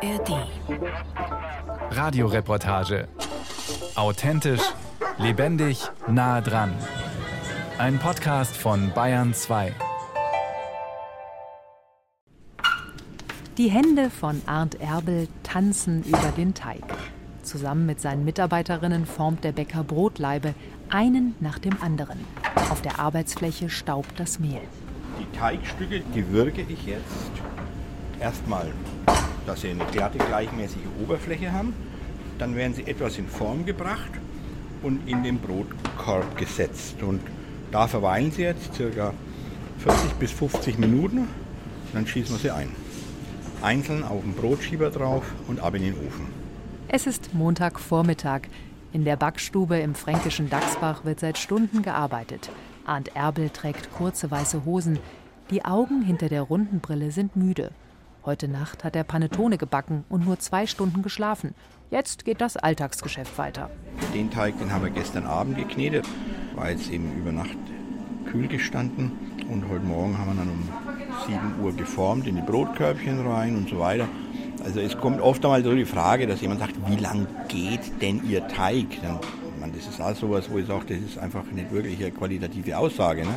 ARD. Radioreportage. Authentisch, lebendig, nah dran. Ein Podcast von Bayern 2. Die Hände von Arndt Erbel tanzen über den Teig. Zusammen mit seinen Mitarbeiterinnen formt der Bäcker Brotleibe, einen nach dem anderen. Auf der Arbeitsfläche staubt das Mehl. Die Teigstücke, die würge ich jetzt erstmal, dass sie eine glatte, gleichmäßige Oberfläche haben. Dann werden sie etwas in Form gebracht und in den Brotkorb gesetzt. Und da verweilen sie jetzt ca. 40 bis 50 Minuten. Dann schießen wir sie ein. Einzeln auf den Brotschieber drauf und ab in den Ofen. Es ist Montagvormittag. In der Backstube im fränkischen Dachsbach wird seit Stunden gearbeitet. Arndt Erbel trägt kurze weiße Hosen. Die Augen hinter der runden Brille sind müde. Heute Nacht hat er Panettone gebacken und nur zwei Stunden geschlafen. Jetzt geht das Alltagsgeschäft weiter. Den Teig, den haben wir gestern Abend geknetet, war jetzt eben über Nacht kühl gestanden. Und heute Morgen haben wir dann um 7 Uhr geformt, in die Brotkörbchen rein und so weiter. Also es kommt oft einmal so die Frage, dass jemand sagt, wie lang geht denn Ihr Teig? Dann man, das ist auch sowas, wo ich sage, das ist einfach nicht wirklich eine qualitative Aussage. Ne?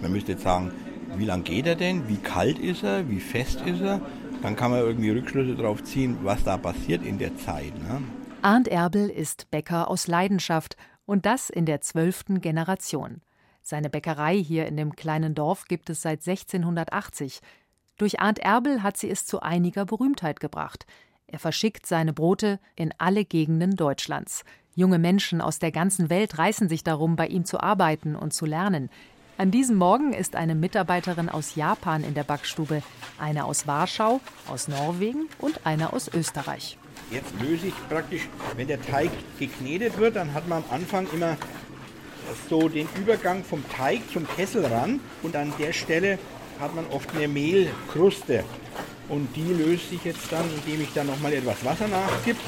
Man müsste jetzt sagen, wie lang geht er denn? Wie kalt ist er? Wie fest ist er? Dann kann man irgendwie Rückschlüsse darauf ziehen, was da passiert in der Zeit. Ne? Arndt Erbel ist Bäcker aus Leidenschaft und das in der zwölften Generation. Seine Bäckerei hier in dem kleinen Dorf gibt es seit 1680. Durch Arndt Erbel hat sie es zu einiger Berühmtheit gebracht. Er verschickt seine Brote in alle Gegenden Deutschlands. Junge Menschen aus der ganzen Welt reißen sich darum, bei ihm zu arbeiten und zu lernen. An diesem Morgen ist eine Mitarbeiterin aus Japan in der Backstube, eine aus Warschau, aus Norwegen und eine aus Österreich. Jetzt löse ich praktisch, wenn der Teig geknetet wird, dann hat man am Anfang immer so den Übergang vom Teig zum Kessel ran und an der Stelle hat man oft eine Mehlkruste. Und die löst sich jetzt dann, indem ich da nochmal etwas Wasser nachgibt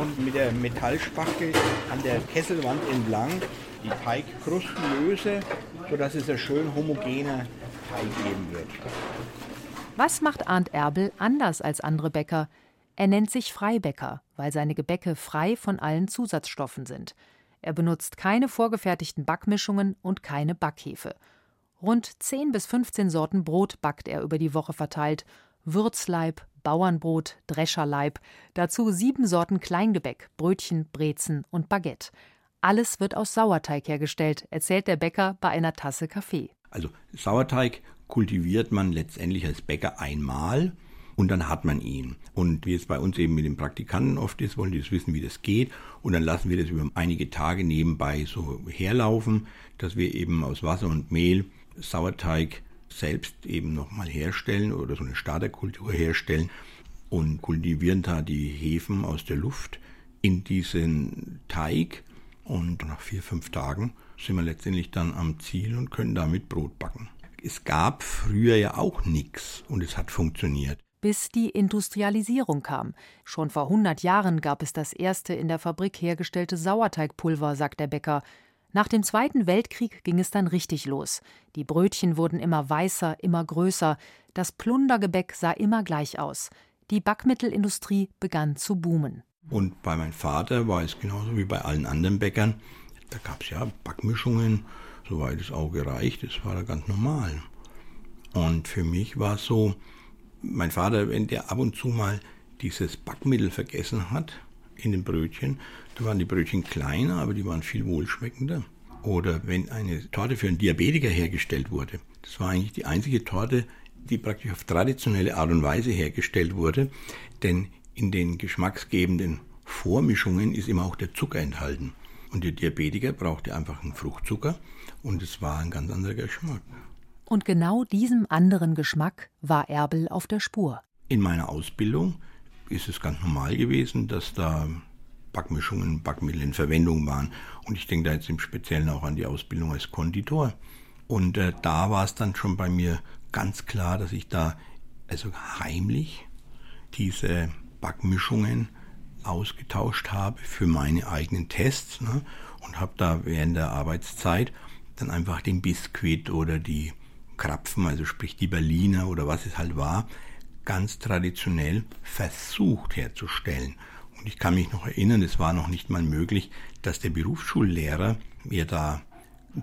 und mit der Metallspachtel an der Kesselwand entlang die Teigkrusten löse, sodass es ein schön homogener Teig geben wird. Was macht Arndt Erbel anders als andere Bäcker? Er nennt sich Freibäcker, weil seine Gebäcke frei von allen Zusatzstoffen sind. Er benutzt keine vorgefertigten Backmischungen und keine Backhefe. Rund 10 bis 15 Sorten Brot backt er über die Woche verteilt. Würzleib, Bauernbrot, Drescherleib, dazu sieben Sorten Kleingebäck, Brötchen, Brezen und Baguette. Alles wird aus Sauerteig hergestellt, erzählt der Bäcker bei einer Tasse Kaffee. Also Sauerteig kultiviert man letztendlich als Bäcker einmal und dann hat man ihn. Und wie es bei uns eben mit den Praktikanten oft ist, wollen die das wissen, wie das geht. Und dann lassen wir das über einige Tage nebenbei so herlaufen, dass wir eben aus Wasser und Mehl Sauerteig selbst eben nochmal herstellen oder so eine Starterkultur herstellen und kultivieren da die Hefen aus der Luft in diesen Teig. Und nach vier, fünf Tagen sind wir letztendlich dann am Ziel und können damit Brot backen. Es gab früher ja auch nichts und es hat funktioniert. Bis die Industrialisierung kam. Schon vor 100 Jahren gab es das erste in der Fabrik hergestellte Sauerteigpulver, sagt der Bäcker. Nach dem Zweiten Weltkrieg ging es dann richtig los. Die Brötchen wurden immer weißer, immer größer, das Plundergebäck sah immer gleich aus. Die Backmittelindustrie begann zu boomen. Und bei meinem Vater war es genauso wie bei allen anderen Bäckern. Da gab es ja Backmischungen, soweit das Auge reicht, das war da ganz normal. Und für mich war es so, mein Vater, wenn der ab und zu mal dieses Backmittel vergessen hat in den Brötchen, da waren die Brötchen kleiner, aber die waren viel wohlschmeckender. Oder wenn eine Torte für einen Diabetiker hergestellt wurde. Das war eigentlich die einzige Torte, die praktisch auf traditionelle Art und Weise hergestellt wurde. Denn in den geschmacksgebenden Vormischungen ist immer auch der Zucker enthalten. Und der Diabetiker brauchte einfach einen Fruchtzucker und es war ein ganz anderer Geschmack. Und genau diesem anderen Geschmack war Erbel auf der Spur. In meiner Ausbildung ist es ganz normal gewesen, dass da Backmischungen, Backmittel in Verwendung waren. Und ich denke da jetzt im Speziellen auch an die Ausbildung als Konditor. Und äh, da war es dann schon bei mir ganz klar, dass ich da also heimlich diese Backmischungen ausgetauscht habe für meine eigenen Tests ne? und habe da während der Arbeitszeit dann einfach den Biskuit oder die Krapfen, also sprich die Berliner oder was es halt war, ganz traditionell versucht herzustellen. Und ich kann mich noch erinnern, es war noch nicht mal möglich, dass der Berufsschullehrer mir da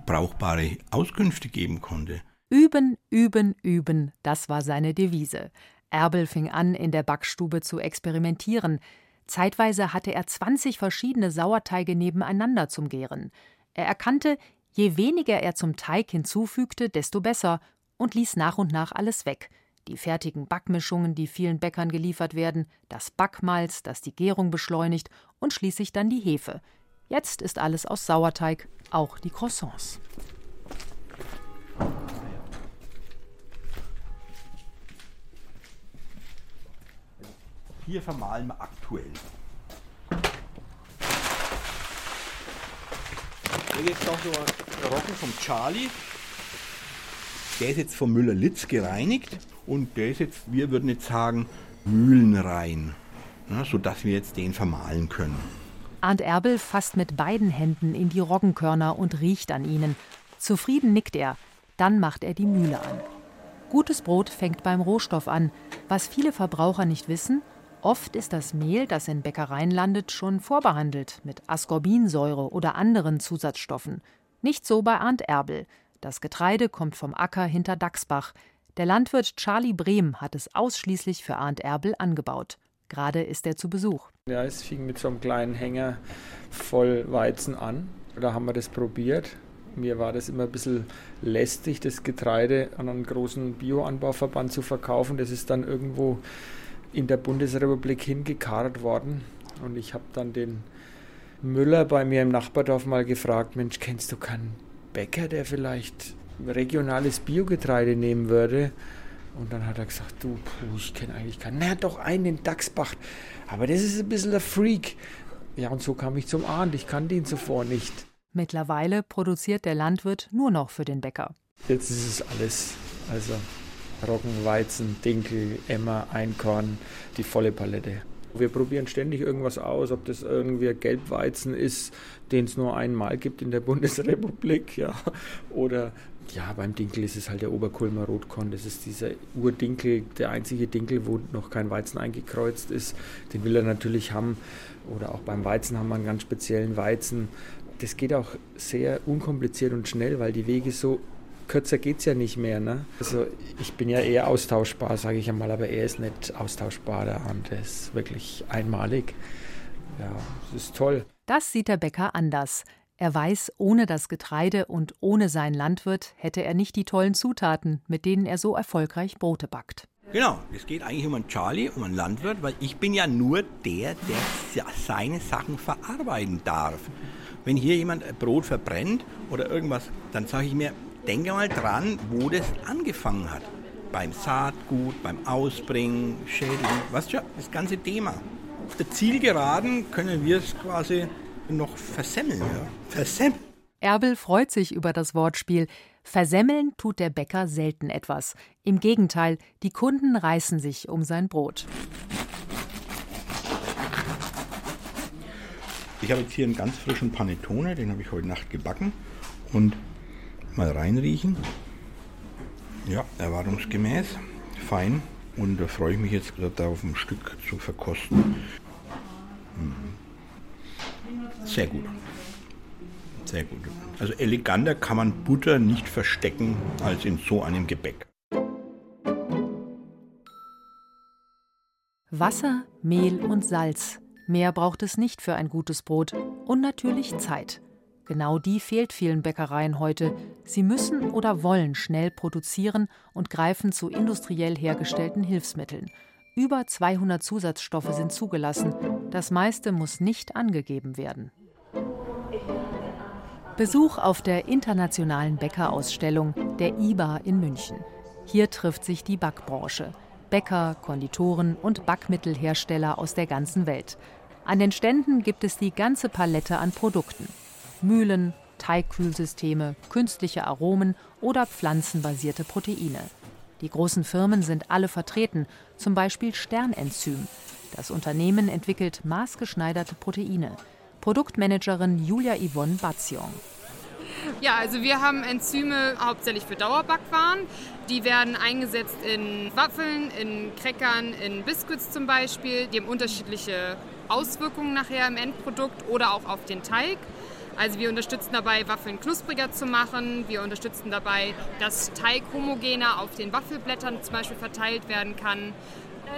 brauchbare Auskünfte geben konnte. Üben, üben, üben, das war seine Devise. Erbel fing an, in der Backstube zu experimentieren. Zeitweise hatte er 20 verschiedene Sauerteige nebeneinander zum Gären. Er erkannte, je weniger er zum Teig hinzufügte, desto besser und ließ nach und nach alles weg. Die fertigen Backmischungen, die vielen Bäckern geliefert werden, das Backmalz, das die Gärung beschleunigt und schließlich dann die Hefe. Jetzt ist alles aus Sauerteig, auch die Croissants. Hier vermahlen wir aktuell. Hier jetzt noch so ein Roggen vom Charlie. Der ist jetzt vom Müller-Litz gereinigt und der ist jetzt, wir würden jetzt sagen, mühlenrein, ne, sodass wir jetzt den vermahlen können. Arndt Erbel fasst mit beiden Händen in die Roggenkörner und riecht an ihnen. Zufrieden nickt er, dann macht er die Mühle an. Gutes Brot fängt beim Rohstoff an. Was viele Verbraucher nicht wissen, oft ist das Mehl, das in Bäckereien landet, schon vorbehandelt mit Ascorbinsäure oder anderen Zusatzstoffen. Nicht so bei Arndt Erbel. Das Getreide kommt vom Acker hinter Dachsbach. Der Landwirt Charlie Brehm hat es ausschließlich für Arndt Erbel angebaut. Gerade ist er zu Besuch. Ja, es fing mit so einem kleinen Hänger voll Weizen an. Da haben wir das probiert. Mir war das immer ein bisschen lästig, das Getreide an einen großen Bioanbauverband zu verkaufen. Das ist dann irgendwo in der Bundesrepublik hingekarrt worden. Und ich habe dann den Müller bei mir im Nachbardorf mal gefragt, Mensch, kennst du keinen Bäcker, der vielleicht regionales Biogetreide nehmen würde? Und dann hat er gesagt, du, puh, ich kenne eigentlich keinen. Na, doch einen in Dachsbach. Aber das ist ein bisschen der Freak. Ja, und so kam ich zum Ahnd. Ich kannte ihn zuvor nicht. Mittlerweile produziert der Landwirt nur noch für den Bäcker. Jetzt ist es alles. Also Roggen, Weizen, Dinkel, Emmer, Einkorn, die volle Palette. Wir probieren ständig irgendwas aus, ob das irgendwie Gelbweizen ist, den es nur einmal gibt in der Bundesrepublik, ja, oder ja, beim Dinkel ist es halt der Oberkulmer Rotkorn. Das ist dieser Urdinkel, der einzige Dinkel, wo noch kein Weizen eingekreuzt ist. Den will er natürlich haben. Oder auch beim Weizen haben wir einen ganz speziellen Weizen. Das geht auch sehr unkompliziert und schnell, weil die Wege so kürzer geht es ja nicht mehr. Ne? Also ich bin ja eher austauschbar, sage ich einmal, aber er ist nicht austauschbar. Der Arndt ist wirklich einmalig. Ja, das ist toll. Das sieht der Bäcker anders. Er weiß, ohne das Getreide und ohne seinen Landwirt hätte er nicht die tollen Zutaten, mit denen er so erfolgreich Brote backt. Genau, es geht eigentlich um einen Charlie, um einen Landwirt, weil ich bin ja nur der, der seine Sachen verarbeiten darf. Wenn hier jemand Brot verbrennt oder irgendwas, dann sage ich mir, denke mal dran, wo das angefangen hat. Beim Saatgut, beim Ausbringen, Schädigen, was schon, das ganze Thema. Auf der Zielgeraden können wir es quasi noch versemmeln. Ja. Versemmeln. Erbel freut sich über das Wortspiel. Versemmeln tut der Bäcker selten etwas. Im Gegenteil, die Kunden reißen sich um sein Brot. Ich habe jetzt hier einen ganz frischen Panettone, den habe ich heute Nacht gebacken. Und mal reinriechen. Ja, erwartungsgemäß, fein. Und da freue ich mich jetzt darauf, ein Stück zu verkosten. Mhm. Sehr gut. Sehr gut. Also eleganter kann man Butter nicht verstecken als in so einem Gebäck. Wasser, Mehl und Salz. Mehr braucht es nicht für ein gutes Brot. Und natürlich Zeit. Genau die fehlt vielen Bäckereien heute. Sie müssen oder wollen schnell produzieren und greifen zu industriell hergestellten Hilfsmitteln. Über 200 Zusatzstoffe sind zugelassen. Das meiste muss nicht angegeben werden. Besuch auf der internationalen Bäckerausstellung, der IBA in München. Hier trifft sich die Backbranche. Bäcker, Konditoren und Backmittelhersteller aus der ganzen Welt. An den Ständen gibt es die ganze Palette an Produkten. Mühlen, Teigkühlsysteme, künstliche Aromen oder pflanzenbasierte Proteine. Die großen Firmen sind alle vertreten, zum Beispiel Sternenzym. Das Unternehmen entwickelt maßgeschneiderte Proteine. Produktmanagerin Julia Yvonne Batzion. Ja, also wir haben Enzyme hauptsächlich für Dauerbackwaren. Die werden eingesetzt in Waffeln, in Crackern, in Biscuits zum Beispiel. Die haben unterschiedliche Auswirkungen nachher im Endprodukt oder auch auf den Teig. Also wir unterstützen dabei, Waffeln knuspriger zu machen. Wir unterstützen dabei, dass Teig homogener auf den Waffelblättern zum Beispiel verteilt werden kann.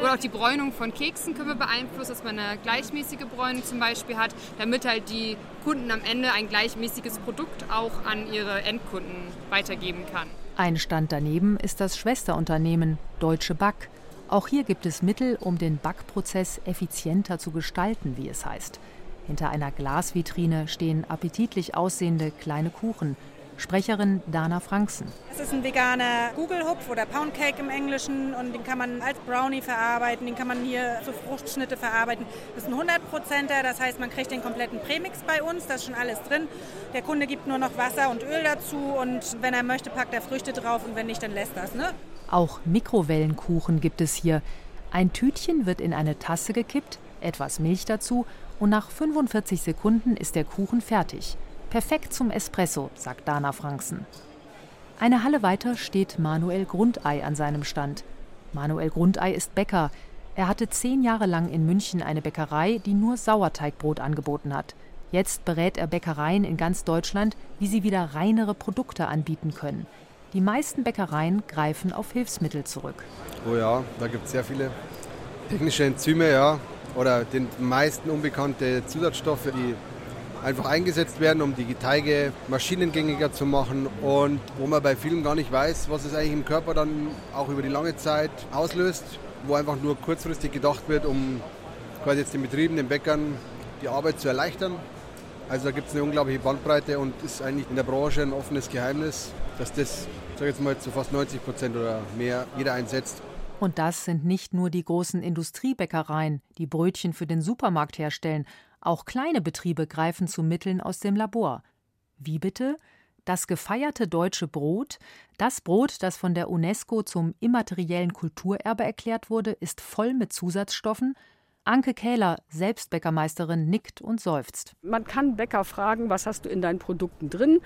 Oder auch die Bräunung von Keksen können wir beeinflussen, dass man eine gleichmäßige Bräunung zum Beispiel hat, damit halt die Kunden am Ende ein gleichmäßiges Produkt auch an ihre Endkunden weitergeben kann. Ein Stand daneben ist das Schwesterunternehmen Deutsche Back. Auch hier gibt es Mittel, um den Backprozess effizienter zu gestalten, wie es heißt. Hinter einer Glasvitrine stehen appetitlich aussehende kleine Kuchen, Sprecherin Dana Franksen. Es ist ein veganer Gugelhupf oder Poundcake im Englischen und den kann man als Brownie verarbeiten, den kann man hier zu Fruchtschnitte verarbeiten. Das ist ein 100%er, das heißt, man kriegt den kompletten Premix bei uns, da ist schon alles drin. Der Kunde gibt nur noch Wasser und Öl dazu und wenn er möchte, packt er Früchte drauf und wenn nicht, dann lässt das. Ne? Auch Mikrowellenkuchen gibt es hier. Ein Tütchen wird in eine Tasse gekippt, etwas Milch dazu und nach 45 Sekunden ist der Kuchen fertig. Perfekt zum Espresso, sagt Dana Franksen. Eine Halle weiter steht Manuel Grundei an seinem Stand. Manuel Grundei ist Bäcker. Er hatte zehn Jahre lang in München eine Bäckerei, die nur Sauerteigbrot angeboten hat. Jetzt berät er Bäckereien in ganz Deutschland, wie sie wieder reinere Produkte anbieten können. Die meisten Bäckereien greifen auf Hilfsmittel zurück. Oh ja, da gibt es sehr viele technische Enzyme, ja, oder den meisten unbekannte Zusatzstoffe, die einfach eingesetzt werden, um die Teige maschinengängiger zu machen und wo man bei vielen gar nicht weiß, was es eigentlich im Körper dann auch über die lange Zeit auslöst, wo einfach nur kurzfristig gedacht wird, um quasi jetzt den Betrieben, den Bäckern die Arbeit zu erleichtern. Also da gibt es eine unglaubliche Bandbreite und ist eigentlich in der Branche ein offenes Geheimnis, dass das, sag jetzt mal, zu fast 90 Prozent oder mehr jeder einsetzt. Und das sind nicht nur die großen Industriebäckereien, die Brötchen für den Supermarkt herstellen, auch kleine Betriebe greifen zu Mitteln aus dem Labor. Wie bitte? Das gefeierte deutsche Brot, das Brot, das von der UNESCO zum immateriellen Kulturerbe erklärt wurde, ist voll mit Zusatzstoffen. Anke Kähler, Selbstbäckermeisterin, nickt und seufzt. Man kann Bäcker fragen, was hast du in deinen Produkten drin?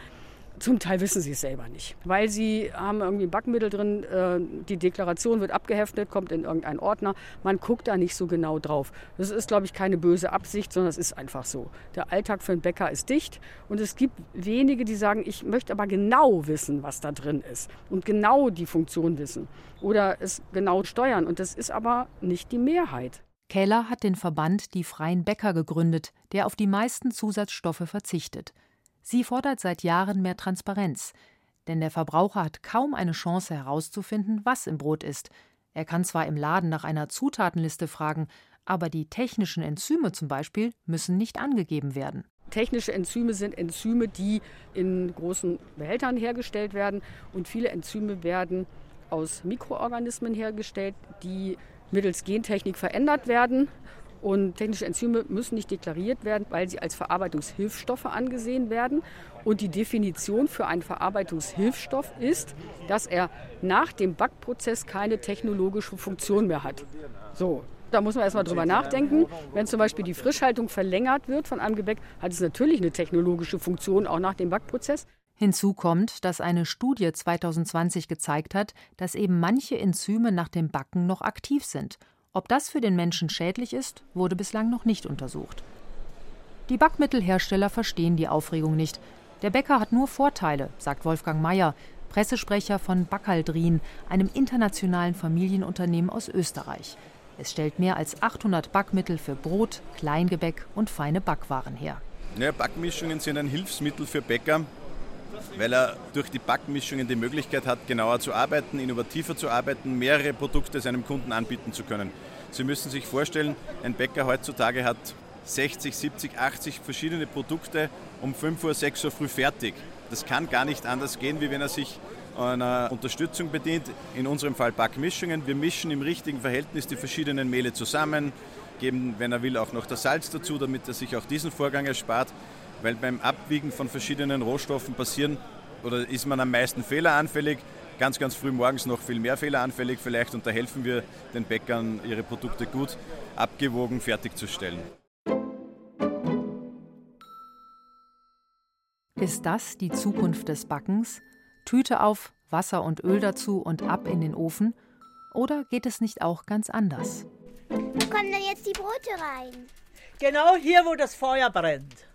Zum Teil wissen sie es selber nicht, weil sie haben irgendwie ein Backmittel drin, äh, die Deklaration wird abgeheftet, kommt in irgendeinen Ordner. Man guckt da nicht so genau drauf. Das ist, glaube ich, keine böse Absicht, sondern es ist einfach so. Der Alltag für einen Bäcker ist dicht und es gibt wenige, die sagen, ich möchte aber genau wissen, was da drin ist und genau die Funktion wissen oder es genau steuern. Und das ist aber nicht die Mehrheit. Keller hat den Verband Die Freien Bäcker gegründet, der auf die meisten Zusatzstoffe verzichtet. Sie fordert seit Jahren mehr Transparenz, denn der Verbraucher hat kaum eine Chance herauszufinden, was im Brot ist. Er kann zwar im Laden nach einer Zutatenliste fragen, aber die technischen Enzyme zum Beispiel müssen nicht angegeben werden. Technische Enzyme sind Enzyme, die in großen Behältern hergestellt werden und viele Enzyme werden aus Mikroorganismen hergestellt, die mittels Gentechnik verändert werden und technische Enzyme müssen nicht deklariert werden, weil sie als Verarbeitungshilfsstoffe angesehen werden. Und die Definition für einen Verarbeitungshilfstoff ist, dass er nach dem Backprozess keine technologische Funktion mehr hat. So, da muss man erstmal drüber nachdenken. Wenn zum Beispiel die Frischhaltung verlängert wird von einem Gebäck, hat es natürlich eine technologische Funktion auch nach dem Backprozess. Hinzu kommt, dass eine Studie 2020 gezeigt hat, dass eben manche Enzyme nach dem Backen noch aktiv sind ob das für den Menschen schädlich ist, wurde bislang noch nicht untersucht. Die Backmittelhersteller verstehen die Aufregung nicht. Der Bäcker hat nur Vorteile, sagt Wolfgang Mayer, Pressesprecher von Backaldrin, einem internationalen Familienunternehmen aus Österreich. Es stellt mehr als 800 Backmittel für Brot, Kleingebäck und feine Backwaren her. Ja, Backmischungen sind ein Hilfsmittel für Bäcker, weil er durch die Backmischungen die Möglichkeit hat, genauer zu arbeiten, innovativer zu arbeiten, mehrere Produkte seinem Kunden anbieten zu können. Sie müssen sich vorstellen, ein Bäcker heutzutage hat 60, 70, 80 verschiedene Produkte um 5 Uhr, 6 Uhr früh fertig. Das kann gar nicht anders gehen, wie wenn er sich einer Unterstützung bedient, in unserem Fall Backmischungen. Wir mischen im richtigen Verhältnis die verschiedenen Mehle zusammen, geben, wenn er will, auch noch das Salz dazu, damit er sich auch diesen Vorgang erspart weil beim Abwiegen von verschiedenen Rohstoffen passieren oder ist man am meisten fehleranfällig. Ganz, ganz früh morgens noch viel mehr fehleranfällig vielleicht und da helfen wir den Bäckern, ihre Produkte gut abgewogen fertigzustellen. Ist das die Zukunft des Backens? Tüte auf, Wasser und Öl dazu und ab in den Ofen? Oder geht es nicht auch ganz anders? Wo kommen denn jetzt die Brote rein? Genau hier, wo das Feuer brennt.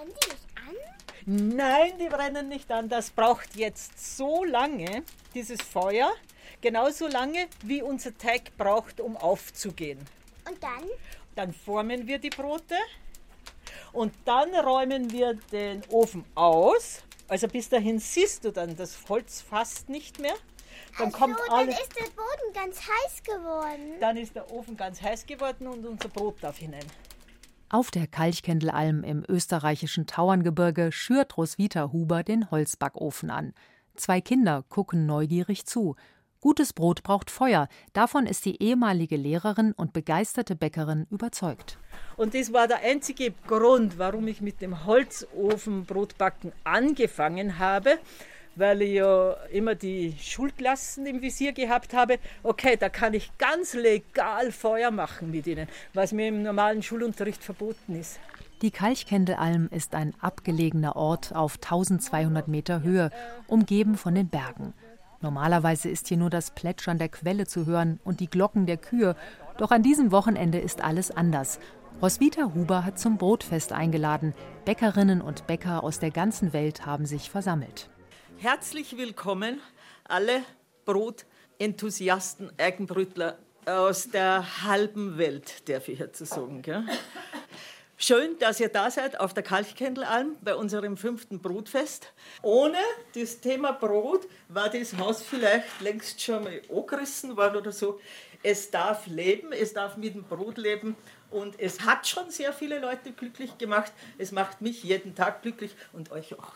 Brennen die nicht an? Nein, die brennen nicht an. Das braucht jetzt so lange, dieses Feuer, genauso lange, wie unser Teig braucht, um aufzugehen. Und dann? Dann formen wir die Brote und dann räumen wir den Ofen aus. Also bis dahin siehst du dann das Holz fast nicht mehr. Dann Ach kommt alles. dann ist der Boden ganz heiß geworden. Dann ist der Ofen ganz heiß geworden und unser Brot darf hinein. Auf der Kalchkendelalm im österreichischen Tauerngebirge schürt Roswitha Huber den Holzbackofen an. Zwei Kinder gucken neugierig zu. Gutes Brot braucht Feuer. Davon ist die ehemalige Lehrerin und begeisterte Bäckerin überzeugt. Und das war der einzige Grund, warum ich mit dem Holzofen Brotbacken angefangen habe, weil ich ja immer die Schulklassen im Visier gehabt habe. Okay, da kann ich ganz legal Feuer machen mit ihnen, was mir im normalen Schulunterricht verboten ist. Die Kalchkendelalm ist ein abgelegener Ort auf 1200 Meter Höhe, umgeben von den Bergen. Normalerweise ist hier nur das Plätschern der Quelle zu hören und die Glocken der Kühe. Doch an diesem Wochenende ist alles anders. Roswitha Huber hat zum Brotfest eingeladen. Bäckerinnen und Bäcker aus der ganzen Welt haben sich versammelt. Herzlich willkommen, alle Brotenthusiasten, Eigenbrütler aus der halben Welt, darf ich jetzt sagen. Gell? Schön, dass ihr da seid auf der Kalkkendelalm bei unserem fünften Brotfest. Ohne das Thema Brot war das Haus vielleicht längst schon mal angerissen worden oder so. Es darf leben, es darf mit dem Brot leben und es hat schon sehr viele Leute glücklich gemacht. Es macht mich jeden Tag glücklich und euch auch.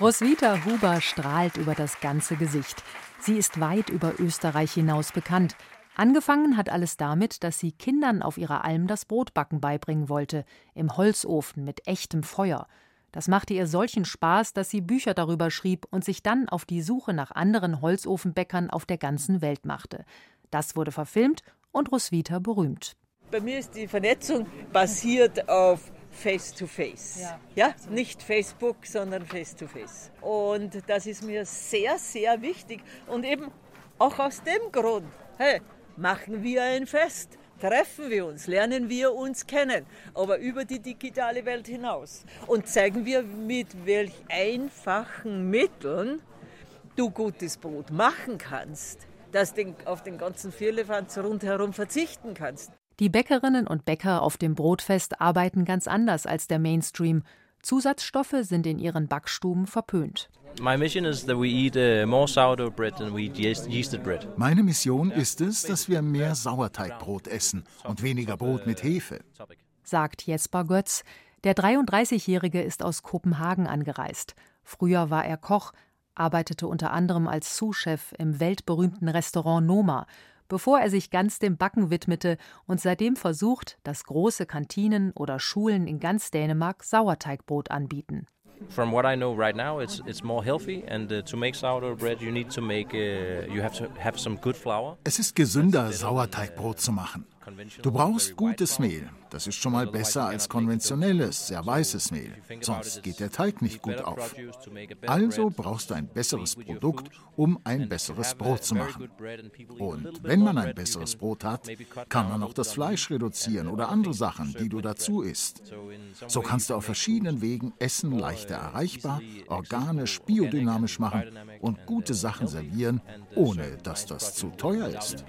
Roswitha Huber strahlt über das ganze Gesicht. Sie ist weit über Österreich hinaus bekannt. Angefangen hat alles damit, dass sie Kindern auf ihrer Alm das Brotbacken beibringen wollte, im Holzofen mit echtem Feuer. Das machte ihr solchen Spaß, dass sie Bücher darüber schrieb und sich dann auf die Suche nach anderen Holzofenbäckern auf der ganzen Welt machte. Das wurde verfilmt und Roswitha berühmt. Bei mir ist die Vernetzung basiert auf Face-to-Face. Ja. ja, nicht Facebook, sondern Face-to-Face. Und das ist mir sehr, sehr wichtig. Und eben auch aus dem Grund, hey, machen wir ein Fest. Treffen wir uns, lernen wir uns kennen, aber über die digitale Welt hinaus. Und zeigen wir, mit welch einfachen Mitteln du gutes Brot machen kannst, dass du auf den ganzen Vierlefanz rundherum verzichten kannst. Die Bäckerinnen und Bäcker auf dem Brotfest arbeiten ganz anders als der Mainstream. Zusatzstoffe sind in ihren Backstuben verpönt. Meine Mission ist es, dass wir mehr Sauerteigbrot essen und weniger Brot mit Hefe, sagt Jesper Götz. Der 33-Jährige ist aus Kopenhagen angereist. Früher war er Koch, arbeitete unter anderem als Sous-Chef im weltberühmten Restaurant Noma, bevor er sich ganz dem Backen widmete und seitdem versucht, dass große Kantinen oder Schulen in ganz Dänemark Sauerteigbrot anbieten. From what I know right now, it's it's more healthy, and uh, to make sourdough bread, you need to make uh, you have to have some good flour. Es ist gesünder, Sauerteigbrot zu machen. Du brauchst gutes Mehl. Das ist schon mal besser als konventionelles, sehr weißes Mehl. Sonst geht der Teig nicht gut auf. Also brauchst du ein besseres Produkt, um ein besseres Brot zu machen. Und wenn man ein besseres Brot hat, kann man auch das Fleisch reduzieren oder andere Sachen, die du dazu isst. So kannst du auf verschiedenen Wegen Essen leichter erreichbar, organisch, biodynamisch machen und gute Sachen servieren, ohne dass das zu teuer ist.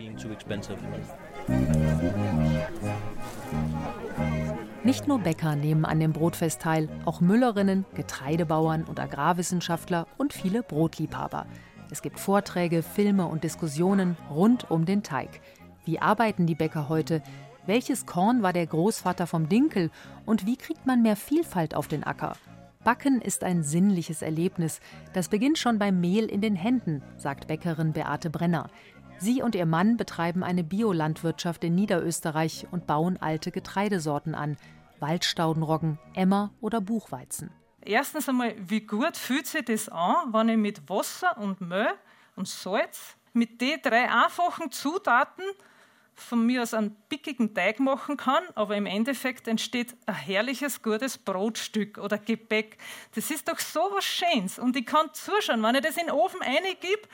Nicht nur Bäcker nehmen an dem Brotfest teil, auch Müllerinnen, Getreidebauern und Agrarwissenschaftler und viele Brotliebhaber. Es gibt Vorträge, Filme und Diskussionen rund um den Teig. Wie arbeiten die Bäcker heute? Welches Korn war der Großvater vom Dinkel? Und wie kriegt man mehr Vielfalt auf den Acker? Backen ist ein sinnliches Erlebnis. Das beginnt schon beim Mehl in den Händen, sagt Bäckerin Beate Brenner. Sie und ihr Mann betreiben eine Biolandwirtschaft in Niederösterreich und bauen alte Getreidesorten an: Waldstaudenroggen, Emmer oder Buchweizen. Erstens einmal, wie gut fühlt sich das an, wenn ich mit Wasser und Mehl und Salz, mit den drei einfachen Zutaten von mir aus einen pickigen Teig machen kann, aber im Endeffekt entsteht ein herrliches, gutes Brotstück oder Gebäck. Das ist doch so was Schönes. Und ich kann zuschauen, wenn ich das in den Ofen reingebe,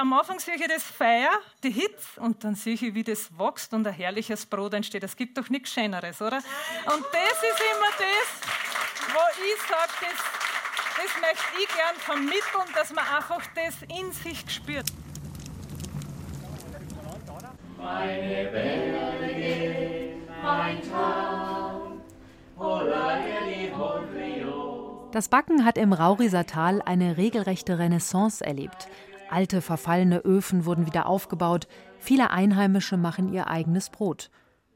am Anfang sehe ich das Feuer, die Hitze und dann sehe ich, wie das wächst und ein herrliches Brot entsteht. Es gibt doch nichts Schöneres, oder? Und das ist immer das, wo ich sage, das, das möchte ich gern vermitteln, dass man einfach das in sich spürt. Meine Berge, mein Traum, das Backen hat im Rauriser Tal eine regelrechte Renaissance erlebt. Alte, verfallene Öfen wurden wieder aufgebaut, viele Einheimische machen ihr eigenes Brot.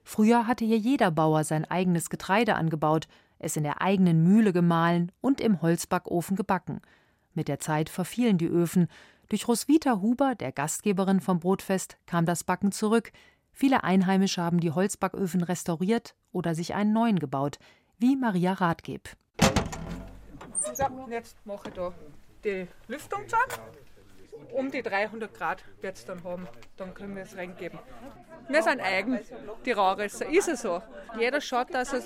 Früher hatte hier jeder Bauer sein eigenes Getreide angebaut, es in der eigenen Mühle gemahlen und im Holzbackofen gebacken. Mit der Zeit verfielen die Öfen, durch Roswitha Huber, der Gastgeberin vom Brotfest, kam das Backen zurück. Viele Einheimische haben die Holzbacköfen restauriert oder sich einen neuen gebaut, wie Maria Rathgeb. So, jetzt mache ich da die Lüftung. Um die 300 Grad wird es dann haben. Dann können wir es reingeben. Wir sind eigen, die Rauresser. Ist es so. Jeder schaut, dass er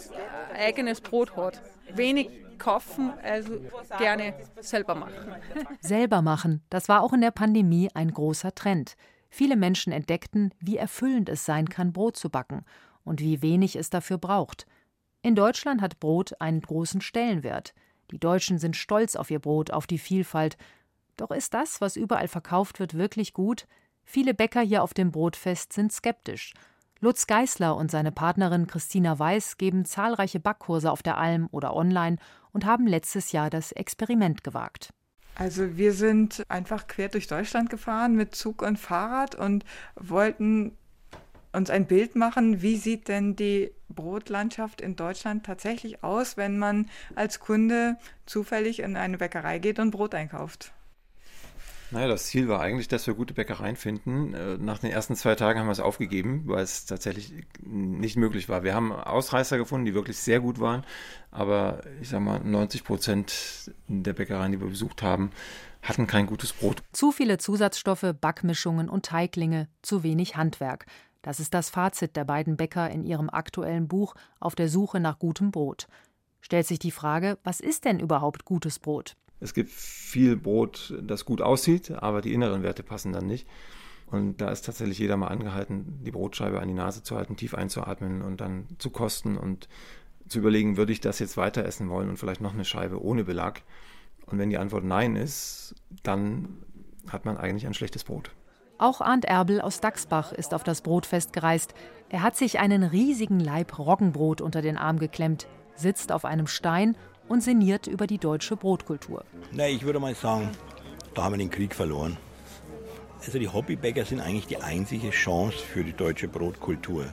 eigenes Brot hat. Wenig kaufen, also gerne selber machen. Selber machen, das war auch in der Pandemie ein großer Trend. Viele Menschen entdeckten, wie erfüllend es sein kann, Brot zu backen und wie wenig es dafür braucht. In Deutschland hat Brot einen großen Stellenwert. Die Deutschen sind stolz auf ihr Brot, auf die Vielfalt. Doch ist das, was überall verkauft wird, wirklich gut? Viele Bäcker hier auf dem Brotfest sind skeptisch Lutz Geißler und seine Partnerin Christina Weiß geben zahlreiche Backkurse auf der Alm oder online und haben letztes Jahr das Experiment gewagt. Also wir sind einfach quer durch Deutschland gefahren mit Zug und Fahrrad und wollten uns ein Bild machen, wie sieht denn die Brotlandschaft in Deutschland tatsächlich aus, wenn man als Kunde zufällig in eine Bäckerei geht und Brot einkauft. Naja, das Ziel war eigentlich, dass wir gute Bäckereien finden. Äh, nach den ersten zwei Tagen haben wir es aufgegeben, weil es tatsächlich nicht möglich war. Wir haben Ausreißer gefunden, die wirklich sehr gut waren, aber ich sag mal, 90 Prozent der Bäckereien, die wir besucht haben, hatten kein gutes Brot. Zu viele Zusatzstoffe, Backmischungen und Teiglinge, zu wenig Handwerk. Das ist das Fazit der beiden Bäcker in ihrem aktuellen Buch Auf der Suche nach gutem Brot. Stellt sich die Frage, was ist denn überhaupt gutes Brot? Es gibt viel Brot, das gut aussieht, aber die inneren Werte passen dann nicht. Und da ist tatsächlich jeder mal angehalten, die Brotscheibe an die Nase zu halten, tief einzuatmen und dann zu kosten und zu überlegen, würde ich das jetzt weiter essen wollen und vielleicht noch eine Scheibe ohne Belag. Und wenn die Antwort Nein ist, dann hat man eigentlich ein schlechtes Brot. Auch Arndt Erbel aus Dachsbach ist auf das Brotfest gereist. Er hat sich einen riesigen Leib Roggenbrot unter den Arm geklemmt, sitzt auf einem Stein und sinniert über die deutsche Brotkultur. Na, ich würde mal sagen, da haben wir den Krieg verloren. Also die Hobbybäcker sind eigentlich die einzige Chance für die deutsche Brotkultur.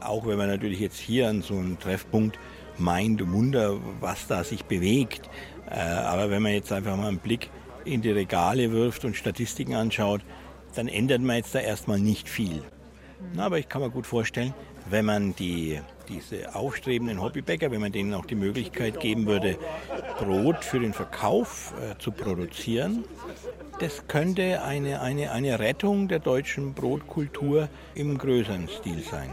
Auch wenn man natürlich jetzt hier an so einem Treffpunkt meint, Wunder, was da sich bewegt. Äh, aber wenn man jetzt einfach mal einen Blick in die Regale wirft und Statistiken anschaut, dann ändert man jetzt da erstmal nicht viel. Aber ich kann mir gut vorstellen, wenn man die diese aufstrebenden Hobbybäcker, wenn man denen auch die Möglichkeit geben würde, Brot für den Verkauf äh, zu produzieren, das könnte eine, eine, eine Rettung der deutschen Brotkultur im größeren Stil sein.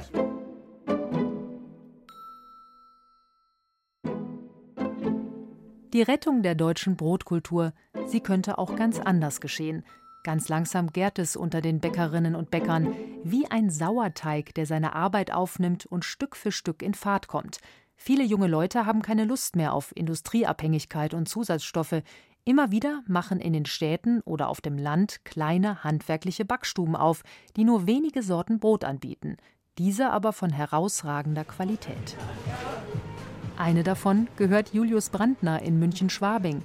Die Rettung der deutschen Brotkultur, sie könnte auch ganz anders geschehen. Ganz langsam gärt es unter den Bäckerinnen und Bäckern, wie ein Sauerteig, der seine Arbeit aufnimmt und Stück für Stück in Fahrt kommt. Viele junge Leute haben keine Lust mehr auf Industrieabhängigkeit und Zusatzstoffe. Immer wieder machen in den Städten oder auf dem Land kleine handwerkliche Backstuben auf, die nur wenige Sorten Brot anbieten, diese aber von herausragender Qualität. Eine davon gehört Julius Brandner in München-Schwabing.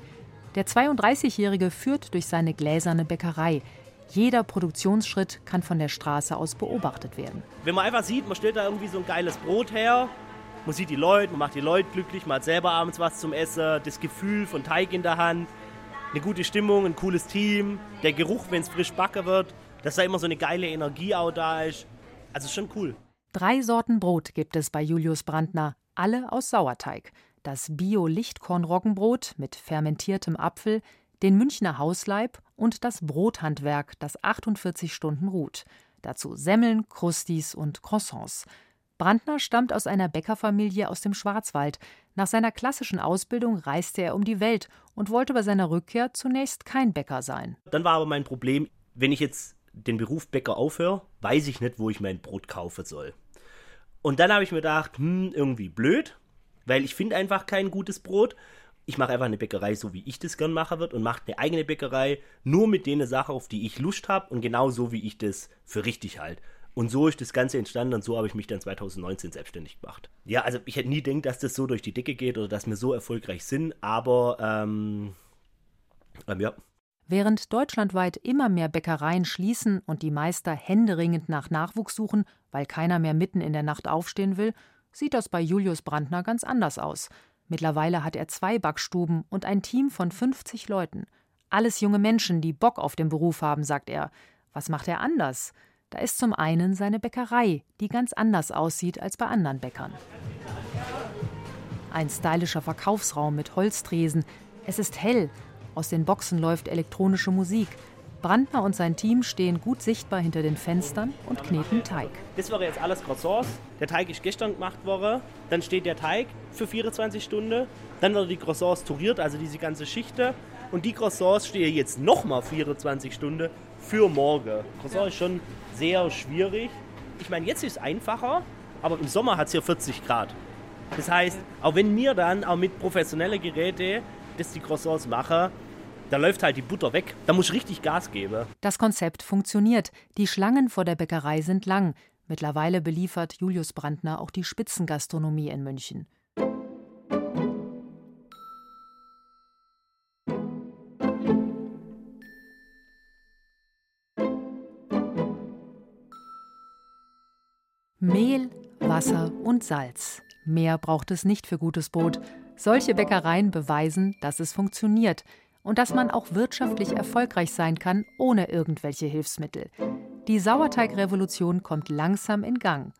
Der 32-Jährige führt durch seine gläserne Bäckerei. Jeder Produktionsschritt kann von der Straße aus beobachtet werden. Wenn man einfach sieht, man stellt da irgendwie so ein geiles Brot her, man sieht die Leute, man macht die Leute glücklich, man hat selber abends was zum Essen, das Gefühl von Teig in der Hand, eine gute Stimmung, ein cooles Team, der Geruch, wenn es frisch backen wird, dass da immer so eine geile Energie auch da ist. Also schon cool. Drei Sorten Brot gibt es bei Julius Brandner, alle aus Sauerteig das Bio-Lichtkorn-Roggenbrot mit fermentiertem Apfel, den Münchner Hausleib und das Brothandwerk, das 48 Stunden ruht. Dazu Semmeln, Krustis und Croissants. Brandner stammt aus einer Bäckerfamilie aus dem Schwarzwald. Nach seiner klassischen Ausbildung reiste er um die Welt und wollte bei seiner Rückkehr zunächst kein Bäcker sein. Dann war aber mein Problem, wenn ich jetzt den Beruf Bäcker aufhöre, weiß ich nicht, wo ich mein Brot kaufen soll. Und dann habe ich mir gedacht, hm, irgendwie blöd, weil ich finde einfach kein gutes Brot. Ich mache einfach eine Bäckerei, so wie ich das gern machen wird und mache eine eigene Bäckerei nur mit denen Sachen, auf die ich Lust habe und genau so, wie ich das für richtig halte. Und so ist das Ganze entstanden und so habe ich mich dann 2019 selbstständig gemacht. Ja, also ich hätte nie gedacht, dass das so durch die Decke geht oder dass wir so erfolgreich sind, aber ähm, ähm, ja. Während deutschlandweit immer mehr Bäckereien schließen und die Meister händeringend nach Nachwuchs suchen, weil keiner mehr mitten in der Nacht aufstehen will, sieht das bei Julius Brandner ganz anders aus. Mittlerweile hat er zwei Backstuben und ein Team von 50 Leuten. Alles junge Menschen, die Bock auf den Beruf haben, sagt er. Was macht er anders? Da ist zum einen seine Bäckerei, die ganz anders aussieht als bei anderen Bäckern. Ein stylischer Verkaufsraum mit Holztresen. Es ist hell, aus den Boxen läuft elektronische Musik. Brandner und sein Team stehen gut sichtbar hinter den Fenstern und kneten Teig. Das wäre jetzt alles Croissants. Der Teig ist gestern gemacht worden. Dann steht der Teig für 24 Stunden. Dann werden die Croissants touriert, also diese ganze Schichte. Und die Croissants stehen jetzt nochmal 24 Stunden für morgen. Croissant ist schon sehr schwierig. Ich meine, jetzt ist es einfacher, aber im Sommer hat es hier 40 Grad. Das heißt, auch wenn wir dann auch mit professionellen Geräten das die Croissants machen, da läuft halt die Butter weg. Da muss ich richtig Gas geben. Das Konzept funktioniert. Die Schlangen vor der Bäckerei sind lang. Mittlerweile beliefert Julius Brandner auch die Spitzengastronomie in München. Mehl, Wasser und Salz. Mehr braucht es nicht für gutes Brot. Solche Bäckereien beweisen, dass es funktioniert und dass man auch wirtschaftlich erfolgreich sein kann ohne irgendwelche Hilfsmittel. Die Sauerteigrevolution kommt langsam in Gang.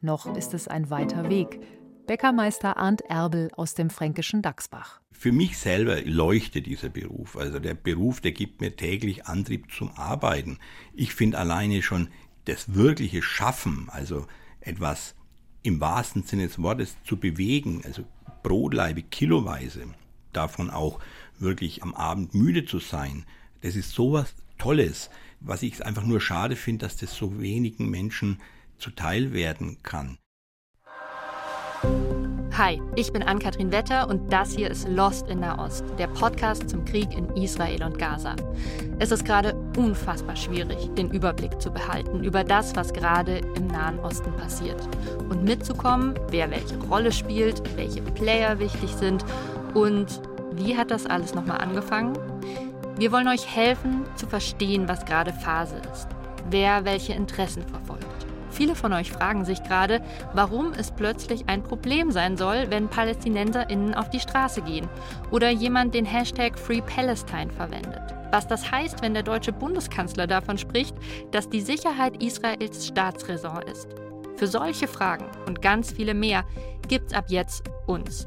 Noch ist es ein weiter Weg. Bäckermeister Arndt Erbel aus dem fränkischen Dachsbach. Für mich selber leuchtet dieser Beruf. Also der Beruf, der gibt mir täglich Antrieb zum Arbeiten. Ich finde alleine schon das wirkliche Schaffen, also etwas im wahrsten Sinne des Wortes zu bewegen, also Brotleibe kiloweise, davon auch wirklich am Abend müde zu sein, das ist sowas Tolles, was ich einfach nur schade finde, dass das so wenigen Menschen zuteil werden kann. Hi, ich bin Ann-Kathrin Wetter und das hier ist Lost in Nahost, der Podcast zum Krieg in Israel und Gaza. Es ist gerade unfassbar schwierig, den Überblick zu behalten über das, was gerade im Nahen Osten passiert. Und mitzukommen, wer welche Rolle spielt, welche Player wichtig sind und wie hat das alles nochmal angefangen. Wir wollen euch helfen zu verstehen, was gerade Phase ist, wer welche Interessen verfolgt. Viele von euch fragen sich gerade, warum es plötzlich ein Problem sein soll, wenn PalästinenserInnen auf die Straße gehen oder jemand den Hashtag Free Palestine verwendet. Was das heißt, wenn der deutsche Bundeskanzler davon spricht, dass die Sicherheit Israels Staatsräson ist. Für solche Fragen und ganz viele mehr gibt's ab jetzt uns.